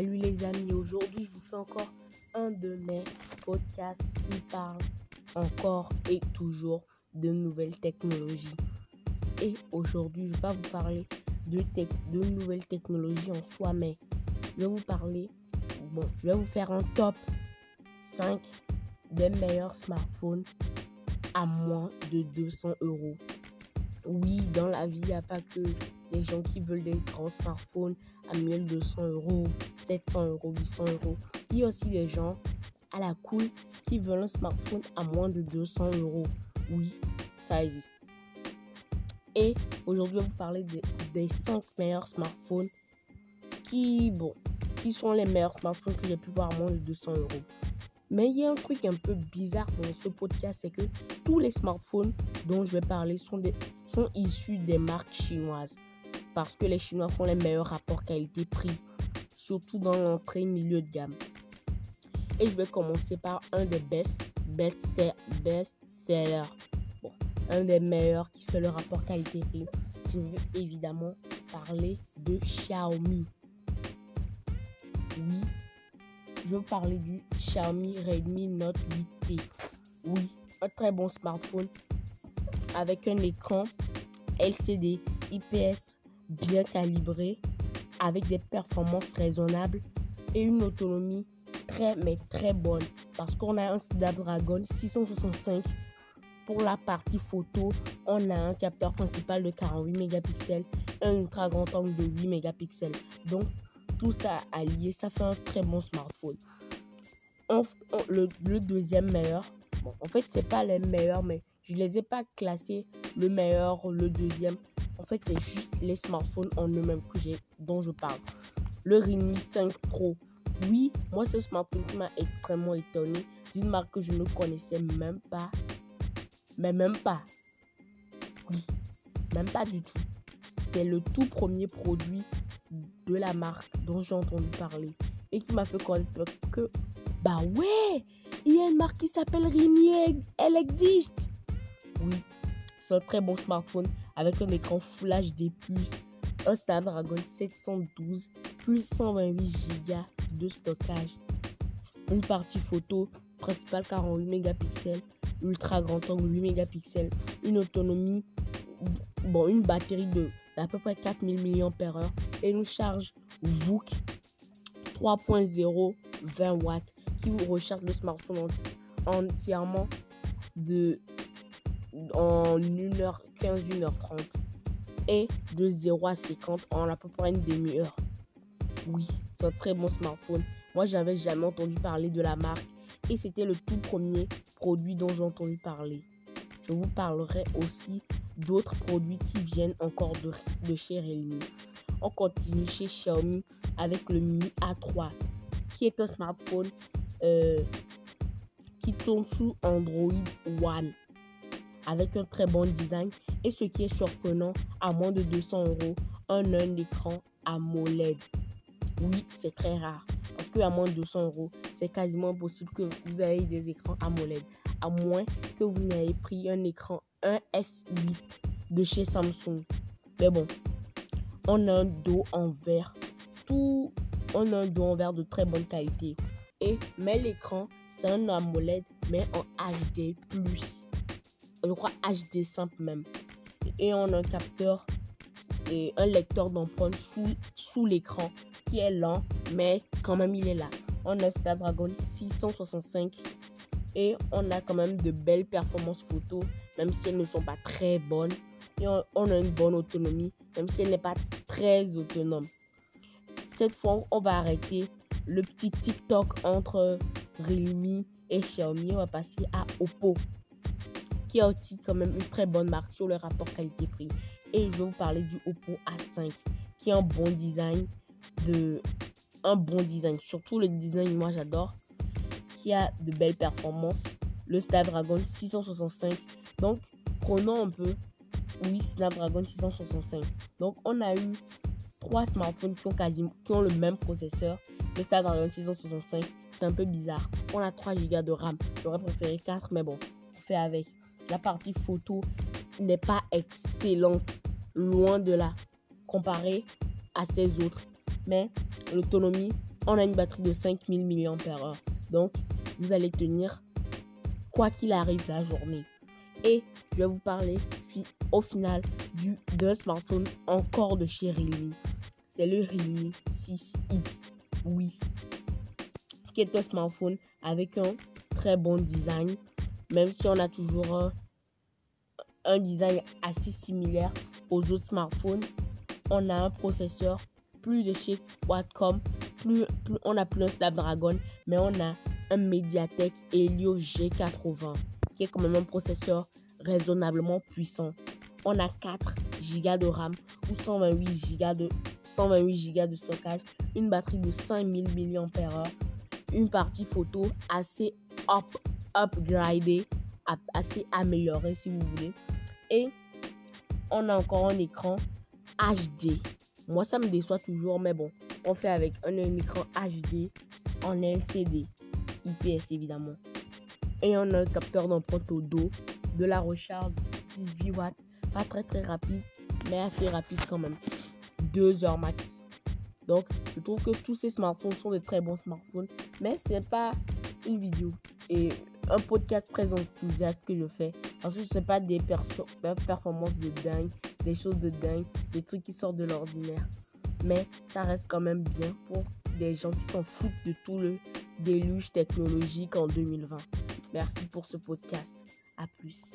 Salut les amis, aujourd'hui je vous fais encore un de mes podcasts qui parle encore et toujours de nouvelles technologies. Et aujourd'hui je vais pas vous parler de, de nouvelles technologies en soi, mais je vais vous parler, bon, je vais vous faire un top 5 des meilleurs smartphones à moins de 200 euros. Oui, dans la vie, il n'y a pas que les gens qui veulent des grands smartphones à 1200 euros, 700 euros, 800 euros. Il y a aussi des gens à la cool qui veulent un smartphone à moins de 200 euros. Oui, ça existe. Et aujourd'hui, je vais vous parler des, 5 meilleurs smartphones qui, sont les meilleurs smartphones que j'ai pu voir à moins de 200 euros. Mais il y a un truc un peu bizarre dans ce podcast, c'est que tous les smartphones dont je vais parler des, sont issus des marques chinoises. Parce que les Chinois font les meilleurs rapports qualité-prix, surtout dans l'entrée milieu de gamme. Et je vais commencer par un des best, best, sellers. Un des meilleurs qui fait le rapport qualité-prix. Je veux évidemment parler de Xiaomi. Oui, je veux parler du Xiaomi Redmi Note 8T. Oui, un très bon smartphone avec un écran LCD IPS bien calibré, avec des performances raisonnables et une autonomie très mais très bonne parce qu'on a un Snapdragon 665 pour la partie photo, on a un capteur principal de 48 mégapixels, un ultra grand angle de 8 mégapixels. Donc tout ça allié, ça fait un très bon smartphone. le, deuxième meilleur, en fait c'est pas les meilleurs, mais je les ai pas classés le meilleur, le deuxième. En fait c'est juste les smartphones en eux-mêmes que j'ai, dont je parle. Le Redmi 5 Pro. Oui, moi ce smartphone qui m'a extrêmement étonné d'une marque que je ne connaissais même pas. Mais même pas. Oui, même pas du tout. C'est le tout premier produit de la marque dont j'ai entendu parler et qui m'a fait connaître que, bah ouais, il y a une marque qui s'appelle Rinier, elle existe. Oui, c'est un très bon smartphone avec un écran Full HD+, un Snapdragon 712, plus 128 Go de stockage, une partie photo principale 48 mégapixels, ultra grand angle 8 mégapixels, une autonomie, bon, une batterie de à peu près 4000 mAh et une charge VOOC 3.0 20 watts qui vous recharge le smartphone entièrement de en 1h15 1h30 et de 0 à 50 en à peu une demi-heure. Oui, c'est un très bon smartphone. Moi, j'avais jamais entendu parler de la marque et c'était le tout premier produit dont j'ai entendu parler. Je vous parlerai aussi d'autres produits qui viennent encore de, de chez Realme. On continue chez Xiaomi avec le Mi A3, qui est un smartphone euh, qui tourne sous Android One, avec un très bon design. Et ce qui est surprenant, à moins de 200 euros, un, un écran AMOLED. Oui, c'est très rare. Parce qu'à moins de 200 euros, c'est quasiment impossible que vous ayez des écrans AMOLED. À moins que vous n'ayez pris un écran un S8 de chez Samsung. Mais bon, on a un dos en verre. Tout, on a un dos en verre de très bonne qualité. Et, mais l'écran, c'est un AMOLED, mais en HD+. Je crois HD simple même. Et on a un capteur et un lecteur d'empreinte sous, sous l'écran qui est lent, mais quand même il est là. On a Snapdragon 665 et on a quand même de belles performances photo, même si elles ne sont pas très bonnes. Et on, a une bonne autonomie, même si elle n'est pas très autonome. Cette fois, on va arrêter le petit TikTok entre Realme et Xiaomi. On va passer à Oppo, qui a aussi quand même une très bonne marque sur le rapport qualité-prix. Et je vais vous parler du Oppo A5, qui a un bon design, de un bon design. Surtout le design, moi j'adore qui a de belles performances. Le Snapdragon 665. Donc, prenons un peu. Oui, Snapdragon 665. Donc, on a eu trois smartphones qui ont quasiment qui ont le même processeur. Le Snapdragon 665, c'est un peu bizarre. On a 3 Go de RAM. J'aurais préféré 4, mais bon, on fait avec. La partie photo n'est pas excellente, loin de là, comparé à ces autres. Mais l'autonomie on a une batterie de 5000 mAh. Donc, vous allez tenir quoi qu'il arrive la journée. Et je vais vous parler au final du d'un smartphone encore de chez Realme. C'est le Realme 6i. Oui. Qui est un smartphone avec un très bon design. Même si on a toujours un, un design assez similaire aux autres smartphones. On a un processeur plus de chez Qualcomm. Plus, plus, on a plus un Snapdragon, mais on a un Mediatek Helio G80 qui est quand même un processeur raisonnablement puissant. On a 4 Go de RAM ou 128 Go de, 128 Go de stockage, une batterie de 5000 mAh, une partie photo assez up, upgradée, assez améliorée si vous voulez. Et on a encore un écran HD. Moi, ça me déçoit toujours, mais bon, on fait avec un, écran HD en LCD, IPS évidemment. Et on a un capteur d'empreinte au dos, de la recharge 18 watts, pas très très rapide, mais assez rapide quand même. 2 heures max. Donc, je trouve que tous ces smartphones sont de très bons smartphones, mais ce n'est pas une vidéo et un podcast très enthousiaste que je fais. Parce que je sais pas des performances de dingue, des choses de dingue, des trucs qui sortent de l'ordinaire. Mais ça reste quand même bien pour des gens qui s'en foutent de tout le déluge technologique en 2020. Merci pour ce podcast. À plus.